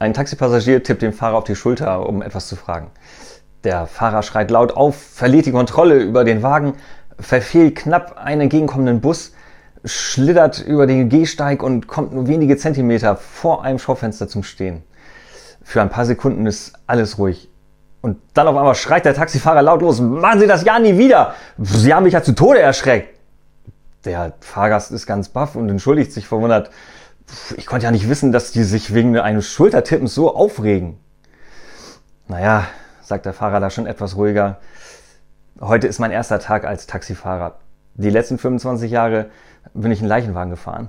Ein Taxipassagier tippt dem Fahrer auf die Schulter, um etwas zu fragen. Der Fahrer schreit laut auf, verliert die Kontrolle über den Wagen, verfehlt knapp einen entgegenkommenden Bus, schlittert über den Gehsteig und kommt nur wenige Zentimeter vor einem Schaufenster zum Stehen. Für ein paar Sekunden ist alles ruhig. Und dann auf einmal schreit der Taxifahrer lautlos, machen Sie das ja nie wieder! Sie haben mich ja zu Tode erschreckt! Der Fahrgast ist ganz baff und entschuldigt sich verwundert. Ich konnte ja nicht wissen, dass die sich wegen eines Schultertippens so aufregen. Naja, sagt der Fahrer da schon etwas ruhiger. Heute ist mein erster Tag als Taxifahrer. Die letzten 25 Jahre bin ich einen Leichenwagen gefahren.